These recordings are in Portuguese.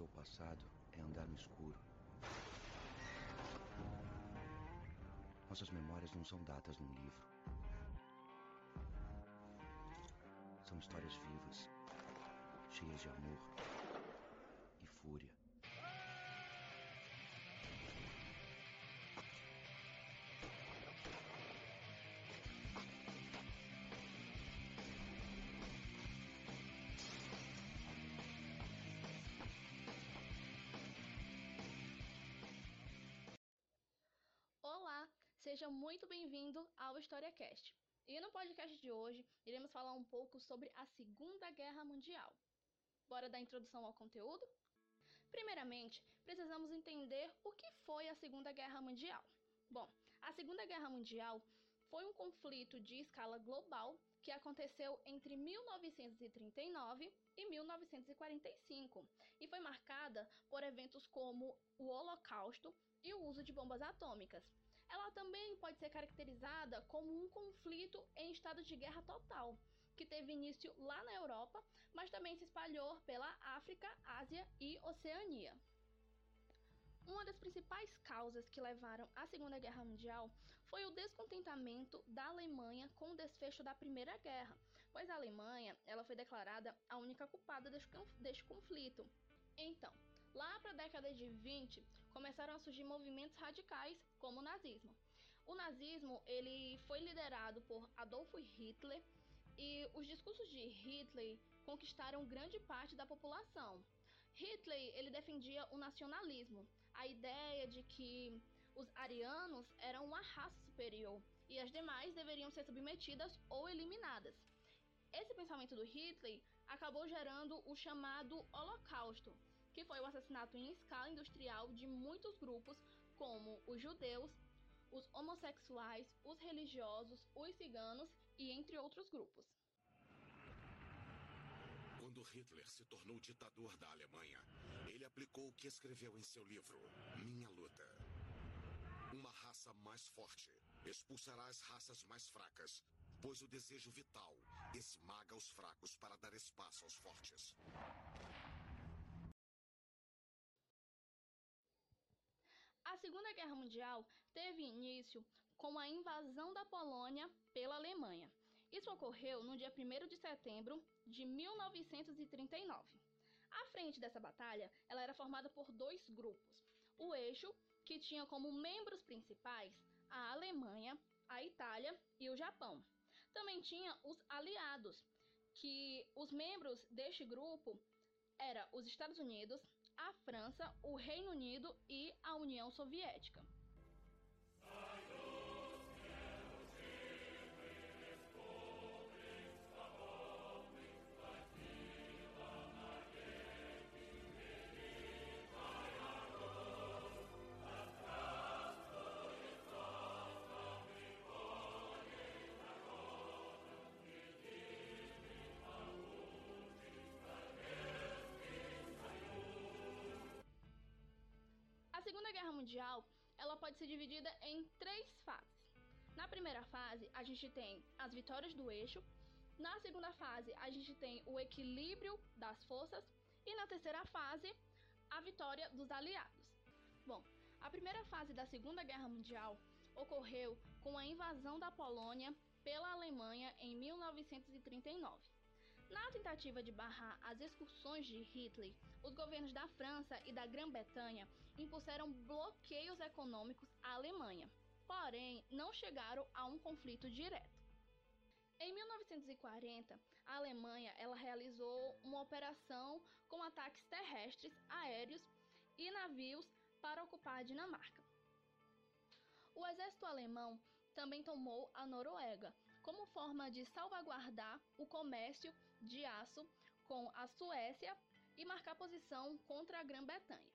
o passado é andar no escuro. Nossas memórias não são datas num livro. São histórias vivas, cheias de amor e fúria. Seja muito bem-vindo ao HistóriaCast. E no podcast de hoje, iremos falar um pouco sobre a Segunda Guerra Mundial. Bora dar introdução ao conteúdo? Primeiramente, precisamos entender o que foi a Segunda Guerra Mundial. Bom, a Segunda Guerra Mundial foi um conflito de escala global que aconteceu entre 1939 e 1945 e foi marcada por eventos como o Holocausto e o uso de bombas atômicas. Ela também pode ser caracterizada como um conflito em estado de guerra total, que teve início lá na Europa, mas também se espalhou pela África, Ásia e Oceania. Uma das principais causas que levaram à Segunda Guerra Mundial foi o descontentamento da Alemanha com o desfecho da Primeira Guerra, pois a Alemanha ela foi declarada a única culpada deste conflito. Então, Lá para a década de 20, começaram a surgir movimentos radicais, como o nazismo. O nazismo ele foi liderado por Adolf Hitler e os discursos de Hitler conquistaram grande parte da população. Hitler ele defendia o nacionalismo, a ideia de que os arianos eram uma raça superior e as demais deveriam ser submetidas ou eliminadas. Esse pensamento do Hitler acabou gerando o chamado Holocausto, que foi o assassinato em escala industrial de muitos grupos, como os judeus, os homossexuais, os religiosos, os ciganos e entre outros grupos. Quando Hitler se tornou ditador da Alemanha, ele aplicou o que escreveu em seu livro, Minha Luta. Uma raça mais forte expulsará as raças mais fracas, pois o desejo vital esmaga os fracos para dar espaço aos fortes. Segunda Guerra Mundial teve início com a invasão da Polônia pela Alemanha. Isso ocorreu no dia 1 de setembro de 1939. A frente dessa batalha ela era formada por dois grupos. O eixo, que tinha como membros principais a Alemanha, a Itália e o Japão. Também tinha os aliados, que os membros deste grupo eram os Estados Unidos, a França, o Reino Unido e a União Soviética. Guerra Mundial, ela pode ser dividida em três fases. Na primeira fase, a gente tem as vitórias do eixo. Na segunda fase, a gente tem o equilíbrio das forças. E na terceira fase, a vitória dos aliados. Bom, a primeira fase da Segunda Guerra Mundial ocorreu com a invasão da Polônia pela Alemanha em 1939. Na tentativa de barrar as excursões de Hitler, os governos da França e da Grã-Bretanha impuseram bloqueios econômicos à Alemanha, porém não chegaram a um conflito direto. Em 1940, a Alemanha ela realizou uma operação com ataques terrestres, aéreos e navios para ocupar a Dinamarca. O exército alemão também tomou a Noruega, como forma de salvaguardar o comércio de aço com a Suécia e marcar posição contra a Grã-Bretanha.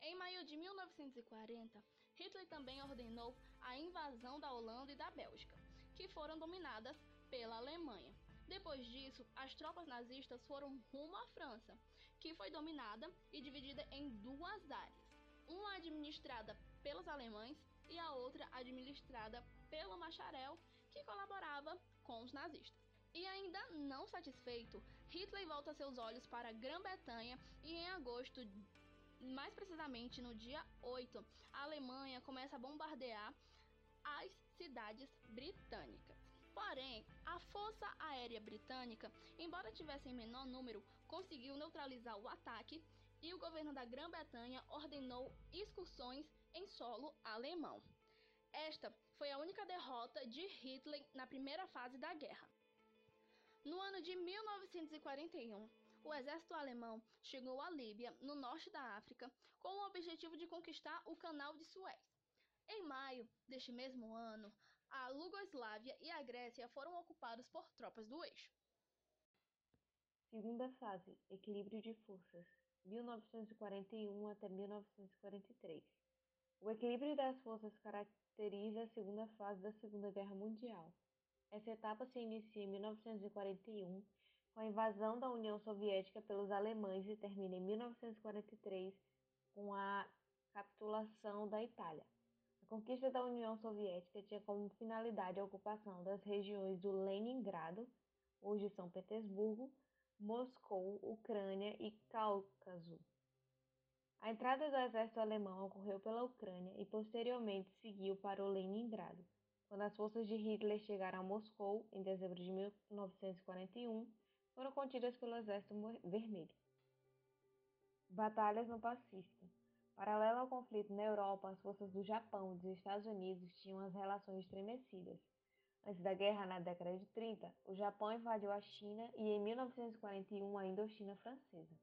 Em maio de 1940, Hitler também ordenou a invasão da Holanda e da Bélgica, que foram dominadas pela Alemanha. Depois disso, as tropas nazistas foram rumo à França, que foi dominada e dividida em duas áreas, uma administrada pelos alemães e a outra administrada pelo Macharel, que colaborava com os nazistas. E ainda não satisfeito, Hitler volta seus olhos para a Grã-Bretanha e em agosto, mais precisamente no dia 8, a Alemanha começa a bombardear as cidades britânicas. Porém, a Força Aérea Britânica, embora tivesse em menor número, conseguiu neutralizar o ataque e o governo da Grã-Bretanha ordenou excursões em solo alemão. Esta foi a única derrota de Hitler na primeira fase da guerra. No ano de 1941, o exército alemão chegou à Líbia, no norte da África, com o objetivo de conquistar o Canal de Suez. Em maio deste mesmo ano, a Iugoslávia e a Grécia foram ocupados por tropas do eixo. Segunda fase: Equilíbrio de forças, 1941 até 1943. O equilíbrio das forças caracteriza a segunda fase da Segunda Guerra Mundial. Essa etapa se inicia em 1941 com a invasão da União Soviética pelos alemães e termina em 1943 com a capitulação da Itália. A conquista da União Soviética tinha como finalidade a ocupação das regiões do Leningrado, hoje São Petersburgo, Moscou, Ucrânia e Cáucaso. A entrada do exército alemão ocorreu pela Ucrânia e posteriormente seguiu para o Leningrado. Quando as forças de Hitler chegaram a Moscou, em dezembro de 1941, foram contidas pelo Exército Vermelho. Batalhas no Pacífico. Paralelo ao conflito na Europa, as forças do Japão e dos Estados Unidos tinham as relações estremecidas. Antes da guerra, na década de 30, o Japão invadiu a China e, em 1941, a Indochina Francesa.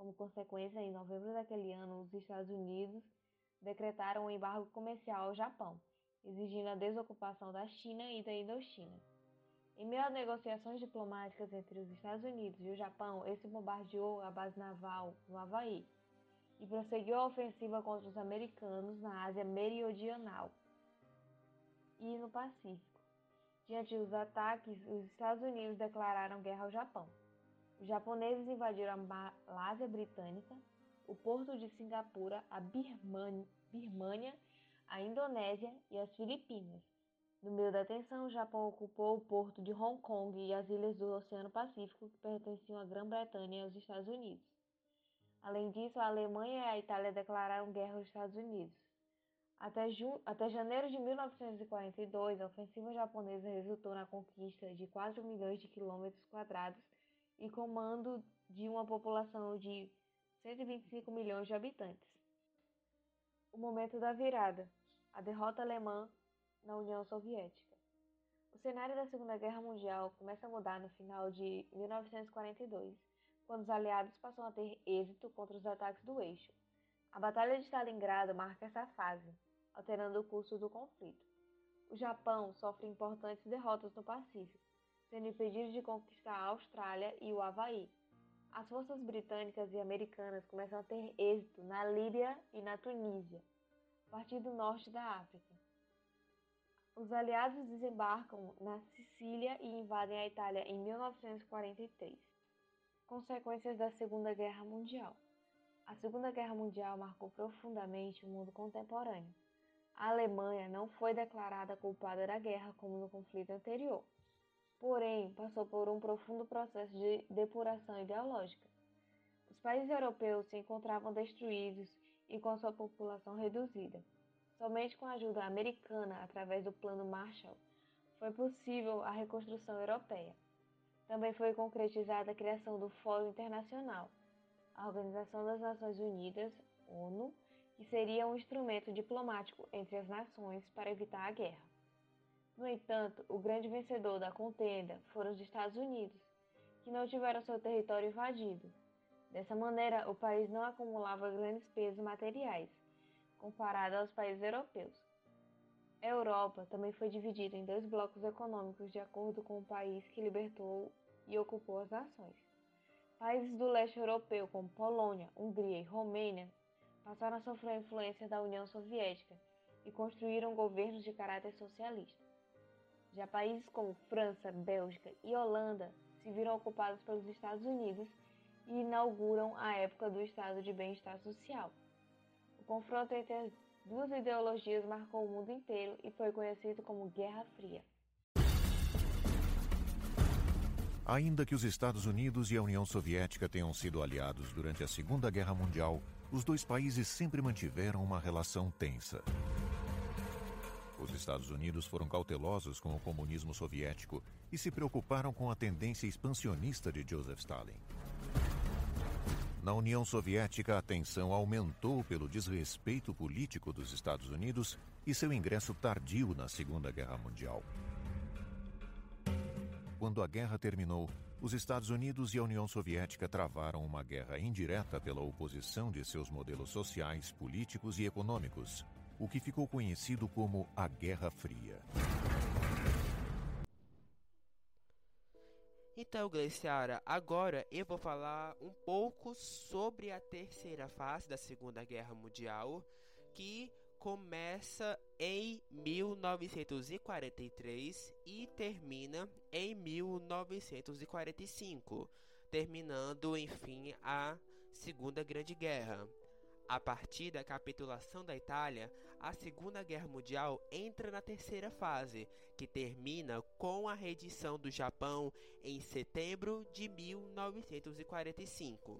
Como consequência, em novembro daquele ano, os Estados Unidos decretaram um embargo comercial ao Japão, exigindo a desocupação da China e da Indochina. Em meio a negociações diplomáticas entre os Estados Unidos e o Japão, esse bombardeou a base naval no Havaí e prosseguiu a ofensiva contra os americanos na Ásia Meridional e no Pacífico. Diante dos ataques, os Estados Unidos declararam guerra ao Japão. Os japoneses invadiram a Malásia Britânica, o porto de Singapura, a Birmânia a Indonésia e as Filipinas. No meio da tensão, o Japão ocupou o porto de Hong Kong e as ilhas do Oceano Pacífico que pertenciam à Grã-Bretanha e aos Estados Unidos. Além disso, a Alemanha e a Itália declararam guerra aos Estados Unidos. Até, Até janeiro de 1942, a ofensiva japonesa resultou na conquista de 4 milhões de quilômetros quadrados e comando de uma população de 125 milhões de habitantes. O momento da virada a derrota alemã na União Soviética. O cenário da Segunda Guerra Mundial começa a mudar no final de 1942, quando os aliados passam a ter êxito contra os ataques do eixo. A Batalha de Stalingrado marca essa fase, alterando o curso do conflito. O Japão sofre importantes derrotas no Pacífico, sendo impedido de conquistar a Austrália e o Havaí. As forças britânicas e americanas começam a ter êxito na Líbia e na Tunísia, a partir do norte da África. Os aliados desembarcam na Sicília e invadem a Itália em 1943. Consequências da Segunda Guerra Mundial. A Segunda Guerra Mundial marcou profundamente o mundo contemporâneo. A Alemanha não foi declarada culpada da guerra como no conflito anterior, porém passou por um profundo processo de depuração ideológica. Os países europeus se encontravam destruídos e com sua população reduzida. Somente com a ajuda americana, através do Plano Marshall, foi possível a reconstrução europeia. Também foi concretizada a criação do Fórum Internacional, a Organização das Nações Unidas, ONU, que seria um instrumento diplomático entre as nações para evitar a guerra. No entanto, o grande vencedor da contenda foram os Estados Unidos, que não tiveram seu território invadido, Dessa maneira, o país não acumulava grandes pesos materiais, comparado aos países europeus. A Europa também foi dividida em dois blocos econômicos de acordo com o país que libertou e ocupou as nações. Países do leste europeu, como Polônia, Hungria e Romênia, passaram a sofrer a influência da União Soviética e construíram governos de caráter socialista. Já países como França, Bélgica e Holanda se viram ocupados pelos Estados Unidos e inauguram a época do estado de bem-estar social. O confronto entre as duas ideologias marcou o mundo inteiro e foi conhecido como Guerra Fria. Ainda que os Estados Unidos e a União Soviética tenham sido aliados durante a Segunda Guerra Mundial, os dois países sempre mantiveram uma relação tensa. Os Estados Unidos foram cautelosos com o comunismo soviético e se preocuparam com a tendência expansionista de Joseph Stalin. Na União Soviética, a tensão aumentou pelo desrespeito político dos Estados Unidos e seu ingresso tardio na Segunda Guerra Mundial. Quando a guerra terminou, os Estados Unidos e a União Soviética travaram uma guerra indireta pela oposição de seus modelos sociais, políticos e econômicos, o que ficou conhecido como a Guerra Fria. Então, Gleiciara, agora eu vou falar um pouco sobre a terceira fase da Segunda Guerra Mundial, que começa em 1943 e termina em 1945, terminando, enfim, a Segunda Grande Guerra. A partir da capitulação da Itália, a Segunda Guerra Mundial entra na terceira fase, que termina com a rendição do Japão em setembro de 1945.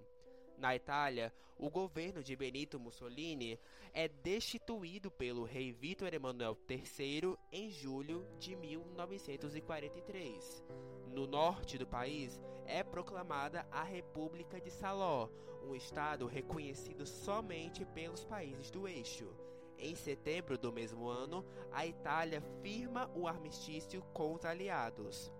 Na Itália, o governo de Benito Mussolini é destituído pelo rei Vítor Emanuel III em julho de 1943. No norte do país é proclamada a República de Saló, um estado reconhecido somente pelos países do eixo. Em setembro do mesmo ano, a Itália firma o armistício com os aliados.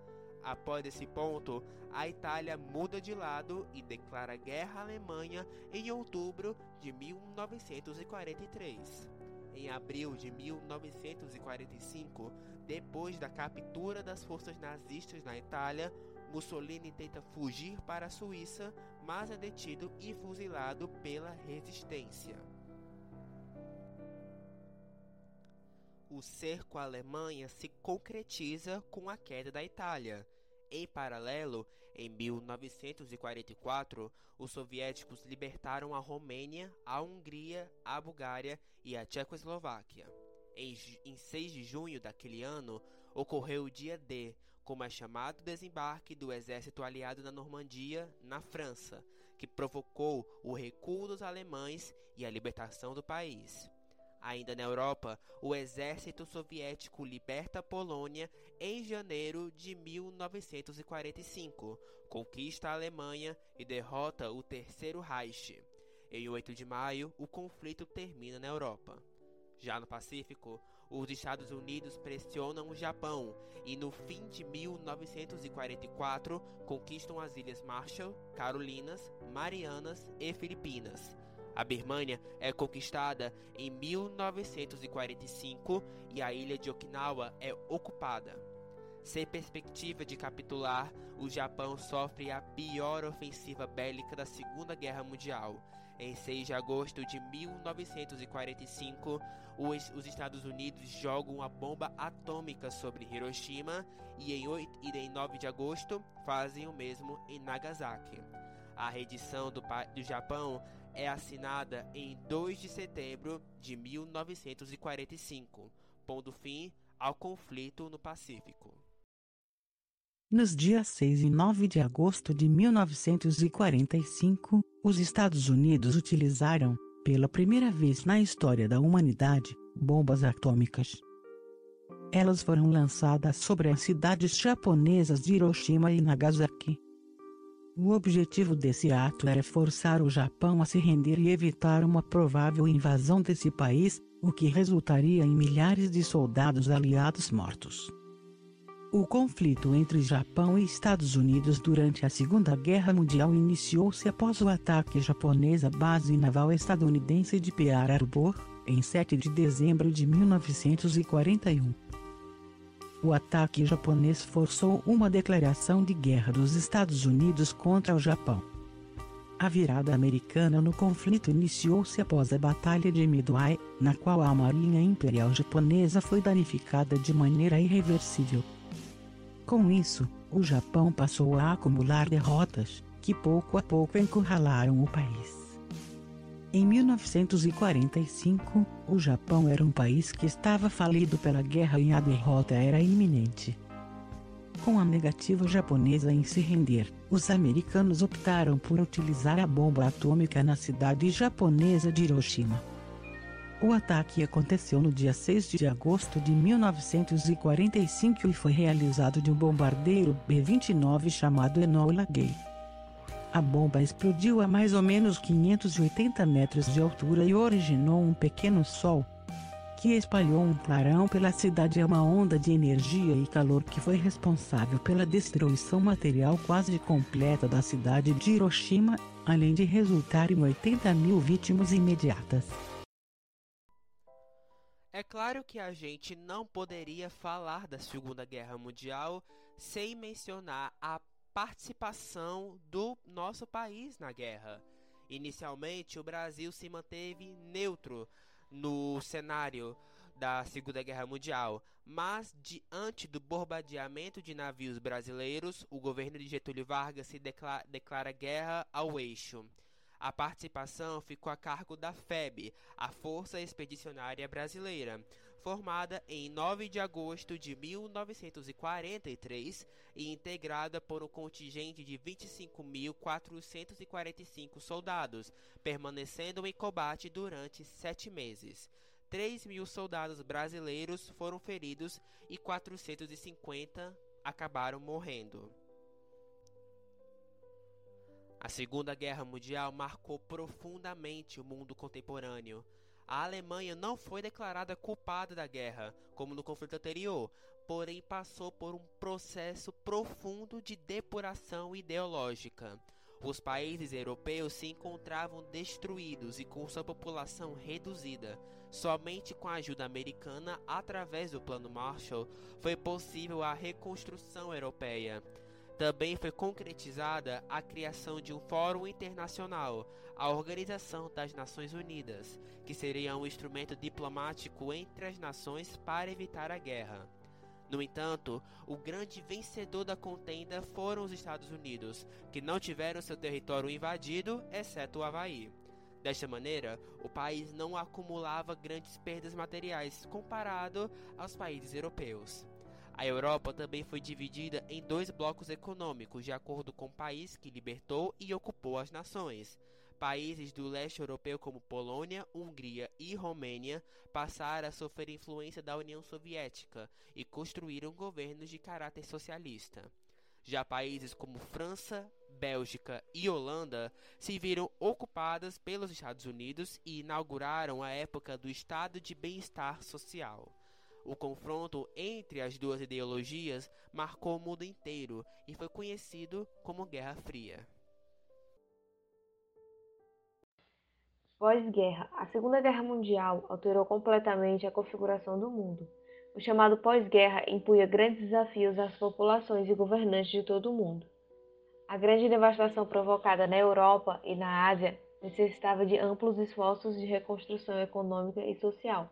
Após esse ponto, a Itália muda de lado e declara guerra à Alemanha em outubro de 1943. Em abril de 1945, depois da captura das forças nazistas na Itália, Mussolini tenta fugir para a Suíça, mas é detido e fuzilado pela resistência. O cerco à Alemanha se concretiza com a queda da Itália. Em paralelo, em 1944, os soviéticos libertaram a Romênia, a Hungria, a Bulgária e a Tchecoslováquia. Em, em 6 de junho daquele ano, ocorreu o dia D, com o chamado desembarque do exército aliado na Normandia, na França, que provocou o recuo dos alemães e a libertação do país. Ainda na Europa, o exército soviético liberta a Polônia em janeiro de 1945, conquista a Alemanha e derrota o Terceiro Reich. Em 8 de maio, o conflito termina na Europa. Já no Pacífico, os Estados Unidos pressionam o Japão e, no fim de 1944, conquistam as Ilhas Marshall, Carolinas, Marianas e Filipinas. A Birmania é conquistada em 1945 e a ilha de Okinawa é ocupada. Sem perspectiva de capitular, o Japão sofre a pior ofensiva bélica da Segunda Guerra Mundial. Em 6 de agosto de 1945, os, os Estados Unidos jogam uma bomba atômica sobre Hiroshima e em, 8, e em 9 de agosto fazem o mesmo em Nagasaki. A redição do, do Japão é assinada em 2 de setembro de 1945, pondo fim ao conflito no Pacífico. Nos dias 6 e 9 de agosto de 1945, os Estados Unidos utilizaram, pela primeira vez na história da humanidade, bombas atômicas. Elas foram lançadas sobre as cidades japonesas de Hiroshima e Nagasaki. O objetivo desse ato era forçar o Japão a se render e evitar uma provável invasão desse país, o que resultaria em milhares de soldados aliados mortos. O conflito entre Japão e Estados Unidos durante a Segunda Guerra Mundial iniciou-se após o ataque japonês à base naval estadunidense de Pearl Harbor, em 7 de dezembro de 1941 o ataque japonês forçou uma declaração de guerra dos Estados Unidos contra o Japão. A virada americana no conflito iniciou-se após a Batalha de Midway, na qual a Marinha Imperial Japonesa foi danificada de maneira irreversível. Com isso, o Japão passou a acumular derrotas, que pouco a pouco encurralaram o país. Em 1945, o Japão era um país que estava falido pela guerra e a derrota era iminente. Com a negativa japonesa em se render, os americanos optaram por utilizar a bomba atômica na cidade japonesa de Hiroshima. O ataque aconteceu no dia 6 de agosto de 1945 e foi realizado de um bombardeiro B-29 chamado Enola Gay. A bomba explodiu a mais ou menos 580 metros de altura e originou um pequeno sol, que espalhou um clarão pela cidade e uma onda de energia e calor que foi responsável pela destruição material quase completa da cidade de Hiroshima, além de resultar em 80 mil vítimas imediatas. É claro que a gente não poderia falar da Segunda Guerra Mundial sem mencionar a participação do nosso país na guerra. Inicialmente, o Brasil se manteve neutro no cenário da Segunda Guerra Mundial, mas diante do bombardeamento de navios brasileiros, o governo de Getúlio Vargas se declara, declara guerra ao eixo. A participação ficou a cargo da FEB, a Força Expedicionária Brasileira, formada em 9 de agosto de 1943 e integrada por um contingente de 25.445 soldados, permanecendo em combate durante sete meses. 3 mil soldados brasileiros foram feridos e 450 acabaram morrendo. A Segunda Guerra Mundial marcou profundamente o mundo contemporâneo. A Alemanha não foi declarada culpada da guerra, como no conflito anterior, porém passou por um processo profundo de depuração ideológica. Os países europeus se encontravam destruídos e com sua população reduzida. Somente com a ajuda americana, através do Plano Marshall, foi possível a reconstrução europeia. Também foi concretizada a criação de um Fórum Internacional, a Organização das Nações Unidas, que seria um instrumento diplomático entre as nações para evitar a guerra. No entanto, o grande vencedor da contenda foram os Estados Unidos, que não tiveram seu território invadido, exceto o Havaí. Desta maneira, o país não acumulava grandes perdas materiais comparado aos países europeus. A Europa também foi dividida em dois blocos econômicos, de acordo com o país que libertou e ocupou as nações. Países do leste europeu como Polônia, Hungria e Romênia passaram a sofrer influência da União Soviética e construíram governos de caráter socialista. Já países como França, Bélgica e Holanda se viram ocupadas pelos Estados Unidos e inauguraram a época do Estado de Bem-Estar Social. O confronto entre as duas ideologias marcou o mundo inteiro e foi conhecido como Guerra Fria. Pós-guerra, a Segunda Guerra Mundial alterou completamente a configuração do mundo. O chamado pós-guerra impunha grandes desafios às populações e governantes de todo o mundo. A grande devastação provocada na Europa e na Ásia necessitava de amplos esforços de reconstrução econômica e social.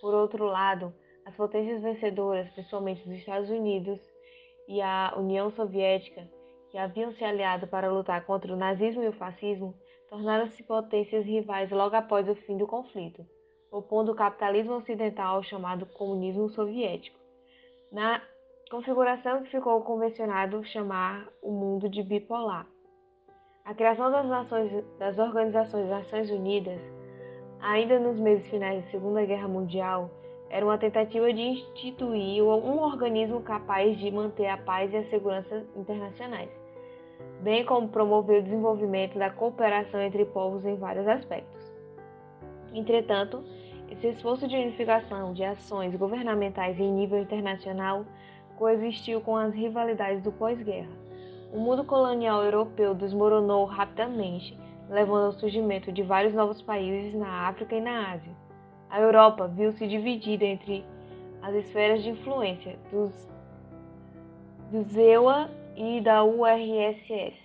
Por outro lado, as potências vencedoras, principalmente os Estados Unidos e a União Soviética, que haviam se aliado para lutar contra o nazismo e o fascismo, tornaram-se potências rivais logo após o fim do conflito, opondo o capitalismo ocidental ao chamado comunismo soviético. Na configuração que ficou convencionado chamar o mundo de bipolar. A criação das, nações, das organizações Nações Unidas, ainda nos meses finais da Segunda Guerra Mundial, era uma tentativa de instituir um organismo capaz de manter a paz e a segurança internacionais, bem como promover o desenvolvimento da cooperação entre povos em vários aspectos. Entretanto, esse esforço de unificação de ações governamentais em nível internacional coexistiu com as rivalidades do pós-guerra. O mundo colonial europeu desmoronou rapidamente, levando ao surgimento de vários novos países na África e na Ásia a Europa viu-se dividida entre as esferas de influência dos, do ZEUA e da URSS.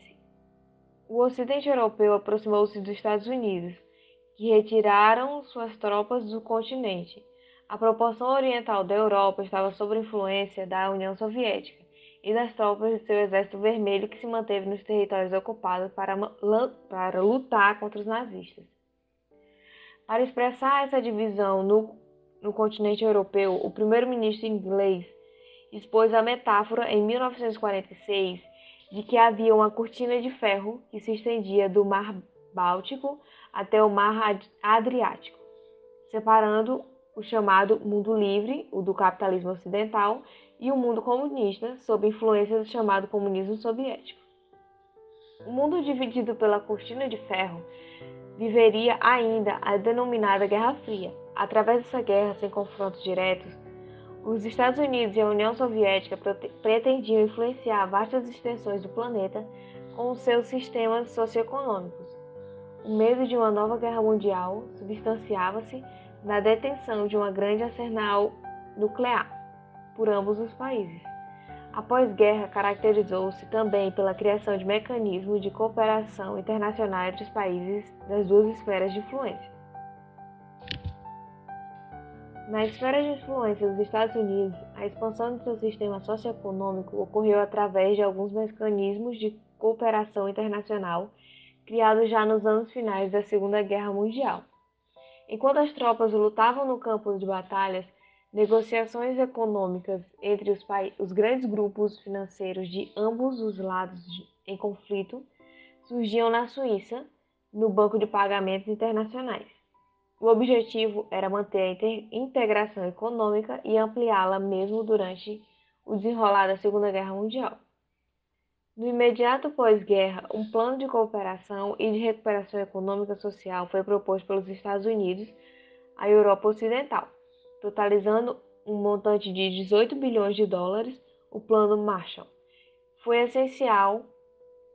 O Ocidente Europeu aproximou-se dos Estados Unidos, que retiraram suas tropas do continente. A proporção oriental da Europa estava sob influência da União Soviética e das tropas de seu Exército Vermelho que se manteve nos territórios ocupados para, para lutar contra os nazistas. Para expressar essa divisão no, no continente europeu, o primeiro-ministro inglês expôs a metáfora em 1946 de que havia uma cortina de ferro que se estendia do Mar Báltico até o Mar Adriático, separando o chamado mundo livre, o do capitalismo ocidental, e o mundo comunista, sob influência do chamado comunismo soviético. O mundo dividido pela cortina de ferro viveria ainda a denominada Guerra Fria. Através dessa guerra sem confrontos diretos, os Estados Unidos e a União Soviética pretendiam influenciar vastas extensões do planeta com seus sistemas socioeconômicos. O medo de uma nova guerra mundial substanciava-se na detenção de uma grande arsenal nuclear por ambos os países. Após guerra, caracterizou-se também pela criação de mecanismos de cooperação internacional entre os países das duas esferas de influência. Na esfera de influência dos Estados Unidos, a expansão de seu sistema socioeconômico ocorreu através de alguns mecanismos de cooperação internacional criados já nos anos finais da Segunda Guerra Mundial. Enquanto as tropas lutavam no campo de batalhas, negociações econômicas entre os, os grandes grupos financeiros de ambos os lados de, em conflito surgiam na Suíça, no Banco de Pagamentos Internacionais. O objetivo era manter a integração econômica e ampliá-la mesmo durante o desenrolar da Segunda Guerra Mundial. No imediato pós-guerra, um plano de cooperação e de recuperação econômica social foi proposto pelos Estados Unidos à Europa Ocidental, totalizando um montante de 18 bilhões de dólares, o Plano Marshall. Foi essencial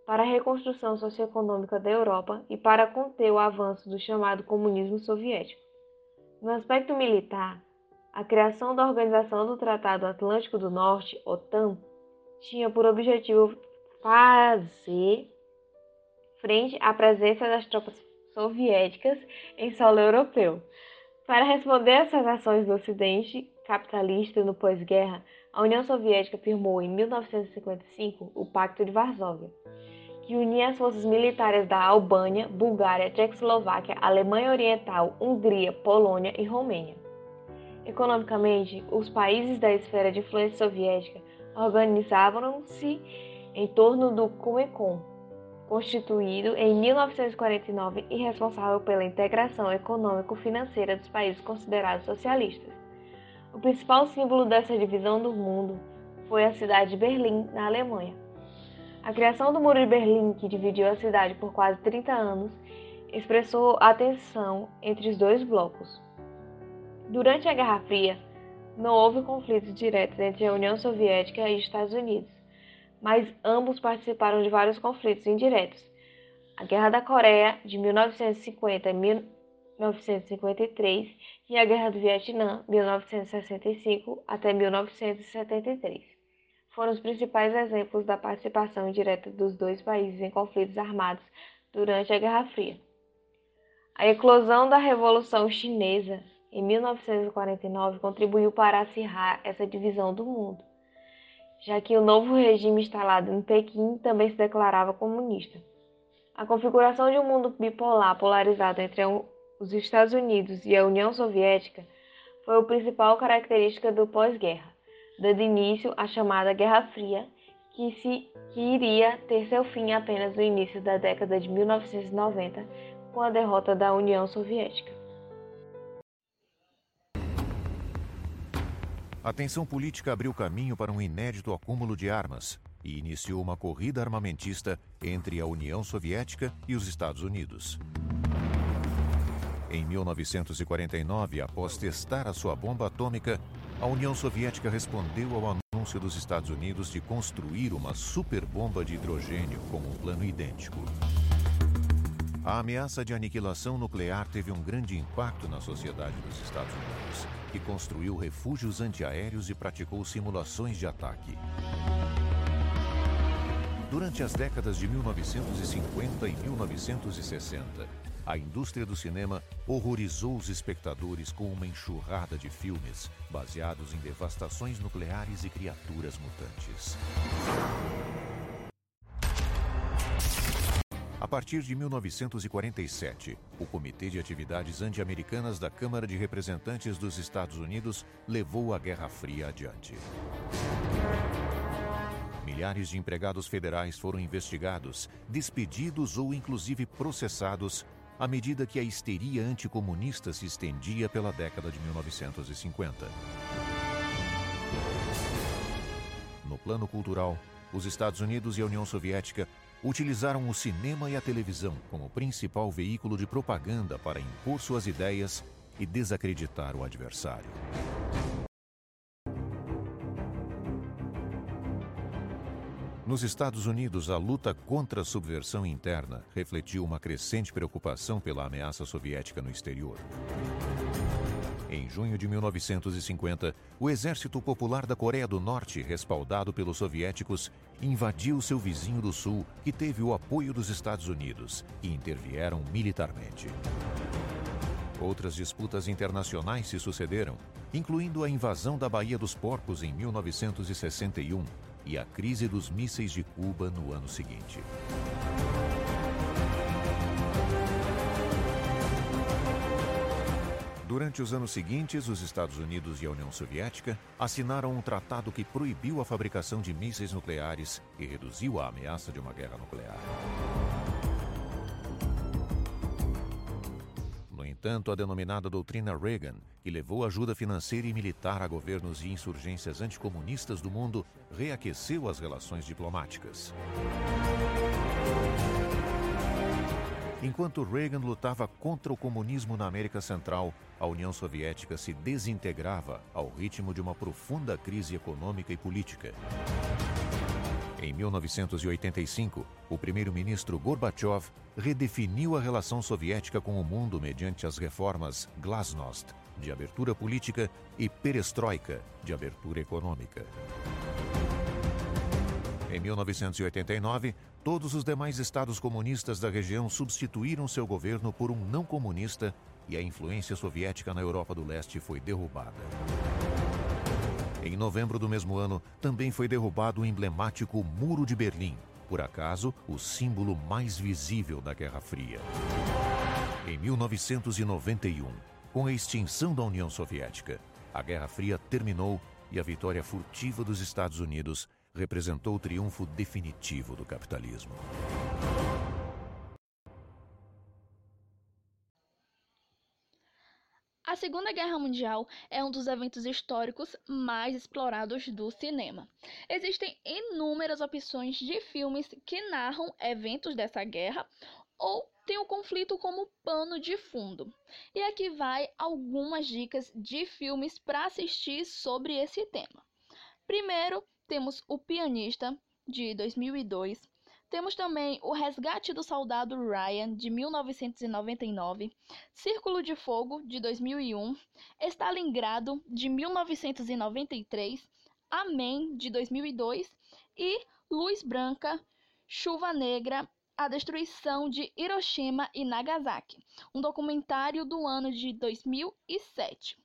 para a reconstrução socioeconômica da Europa e para conter o avanço do chamado comunismo soviético. No aspecto militar, a criação da Organização do Tratado Atlântico do Norte, OTAN, tinha por objetivo fazer frente à presença das tropas soviéticas em solo europeu. Para responder essas ações do Ocidente capitalista no pós-guerra, a União Soviética firmou em 1955 o Pacto de Varsóvia que unia as forças militares da Albânia, Bulgária, Tchecoslováquia, Alemanha Oriental, Hungria, Polônia e Romênia. Economicamente, os países da esfera de influência soviética organizavam-se em torno do Comecon, constituído em 1949 e responsável pela integração econômico-financeira dos países considerados socialistas. O principal símbolo dessa divisão do mundo foi a cidade de Berlim, na Alemanha. A criação do Muro de Berlim, que dividiu a cidade por quase 30 anos, expressou a tensão entre os dois blocos. Durante a Guerra Fria, não houve conflitos diretos entre a União Soviética e os Estados Unidos, mas ambos participaram de vários conflitos indiretos. A Guerra da Coreia, de 1950 a 1953, e a Guerra do Vietnã, 1965 até 1973 foram os principais exemplos da participação indireta dos dois países em conflitos armados durante a Guerra Fria. A eclosão da Revolução Chinesa em 1949 contribuiu para acirrar essa divisão do mundo, já que o novo regime instalado em Pequim também se declarava comunista. A configuração de um mundo bipolar polarizado entre os Estados Unidos e a União Soviética foi a principal característica do pós-guerra dando início à chamada Guerra Fria, que, se, que iria ter seu fim apenas no início da década de 1990, com a derrota da União Soviética. A tensão política abriu caminho para um inédito acúmulo de armas e iniciou uma corrida armamentista entre a União Soviética e os Estados Unidos. Em 1949, após testar a sua bomba atômica, a União Soviética respondeu ao anúncio dos Estados Unidos de construir uma superbomba de hidrogênio com um plano idêntico. A ameaça de aniquilação nuclear teve um grande impacto na sociedade dos Estados Unidos, que construiu refúgios antiaéreos e praticou simulações de ataque. Durante as décadas de 1950 e 1960, a indústria do cinema horrorizou os espectadores com uma enxurrada de filmes baseados em devastações nucleares e criaturas mutantes. A partir de 1947, o Comitê de Atividades Anti-Americanas da Câmara de Representantes dos Estados Unidos levou a Guerra Fria adiante. Milhares de empregados federais foram investigados, despedidos ou inclusive processados à medida que a histeria anticomunista se estendia pela década de 1950. No plano cultural, os Estados Unidos e a União Soviética utilizaram o cinema e a televisão como principal veículo de propaganda para impor suas ideias e desacreditar o adversário. Nos Estados Unidos, a luta contra a subversão interna refletiu uma crescente preocupação pela ameaça soviética no exterior. Em junho de 1950, o Exército Popular da Coreia do Norte, respaldado pelos soviéticos, invadiu seu vizinho do Sul, que teve o apoio dos Estados Unidos, e intervieram militarmente. Outras disputas internacionais se sucederam, incluindo a invasão da Baía dos Porcos em 1961 e a crise dos mísseis de Cuba no ano seguinte. Durante os anos seguintes, os Estados Unidos e a União Soviética assinaram um tratado que proibiu a fabricação de mísseis nucleares e reduziu a ameaça de uma guerra nuclear. No entanto, a denominada doutrina Reagan, que levou ajuda financeira e militar a governos e insurgências anticomunistas do mundo, reaqueceu as relações diplomáticas. Enquanto Reagan lutava contra o comunismo na América Central, a União Soviética se desintegrava ao ritmo de uma profunda crise econômica e política. Em 1985, o primeiro-ministro Gorbachev redefiniu a relação soviética com o mundo mediante as reformas Glasnost, de abertura política, e Perestroika, de abertura econômica. Em 1989, todos os demais estados comunistas da região substituíram seu governo por um não comunista e a influência soviética na Europa do Leste foi derrubada. Em novembro do mesmo ano, também foi derrubado o emblemático Muro de Berlim, por acaso o símbolo mais visível da Guerra Fria. Em 1991, com a extinção da União Soviética, a Guerra Fria terminou e a vitória furtiva dos Estados Unidos representou o triunfo definitivo do capitalismo. A Segunda Guerra Mundial é um dos eventos históricos mais explorados do cinema. Existem inúmeras opções de filmes que narram eventos dessa guerra ou têm o conflito como pano de fundo. E aqui vai algumas dicas de filmes para assistir sobre esse tema. Primeiro, temos O Pianista, de 2002. Temos também O Resgate do Soldado Ryan, de 1999. Círculo de Fogo, de 2001. Stalingrado, de 1993. Amém, de 2002. E Luz Branca, Chuva Negra, a destruição de Hiroshima e Nagasaki, um documentário do ano de 2007.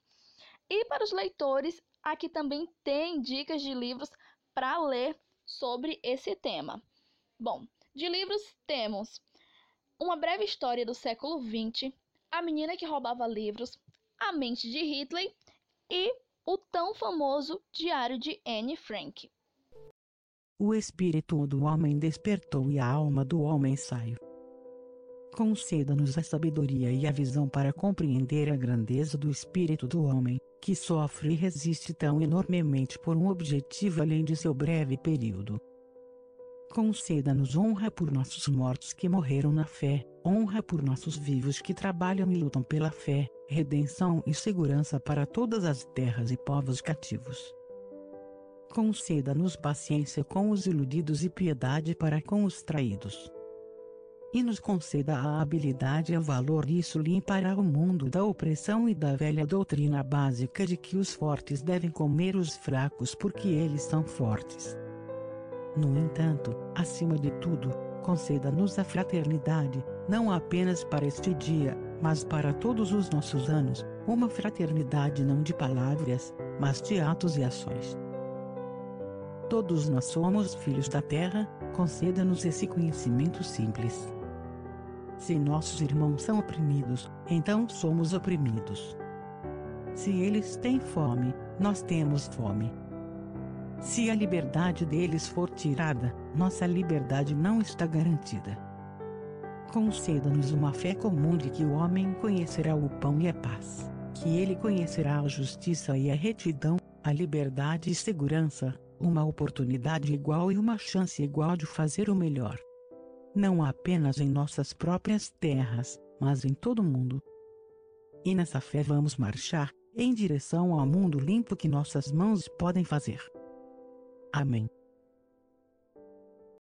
E para os leitores, aqui também tem dicas de livros para ler sobre esse tema. Bom, de livros temos Uma Breve História do Século XX, A Menina que Roubava Livros, A Mente de Hitler e o tão famoso Diário de Anne Frank. O espírito do homem despertou e a alma do homem saiu. Conceda-nos a sabedoria e a visão para compreender a grandeza do espírito do homem, que sofre e resiste tão enormemente por um objetivo além de seu breve período. Conceda-nos honra por nossos mortos que morreram na fé, honra por nossos vivos que trabalham e lutam pela fé, redenção e segurança para todas as terras e povos cativos. Conceda-nos paciência com os iludidos e piedade para com os traídos e nos conceda a habilidade e o valor disso limpará o mundo da opressão e da velha doutrina básica de que os fortes devem comer os fracos porque eles são fortes. No entanto, acima de tudo, conceda-nos a fraternidade, não apenas para este dia, mas para todos os nossos anos, uma fraternidade não de palavras, mas de atos e ações. Todos nós somos filhos da terra, conceda-nos esse conhecimento simples. Se nossos irmãos são oprimidos, então somos oprimidos. Se eles têm fome, nós temos fome. Se a liberdade deles for tirada, nossa liberdade não está garantida. Conceda-nos uma fé comum de que o homem conhecerá o pão e a paz, que ele conhecerá a justiça e a retidão, a liberdade e segurança, uma oportunidade igual e uma chance igual de fazer o melhor. Não apenas em nossas próprias terras, mas em todo o mundo. E nessa fé vamos marchar, em direção ao mundo limpo que nossas mãos podem fazer. Amém.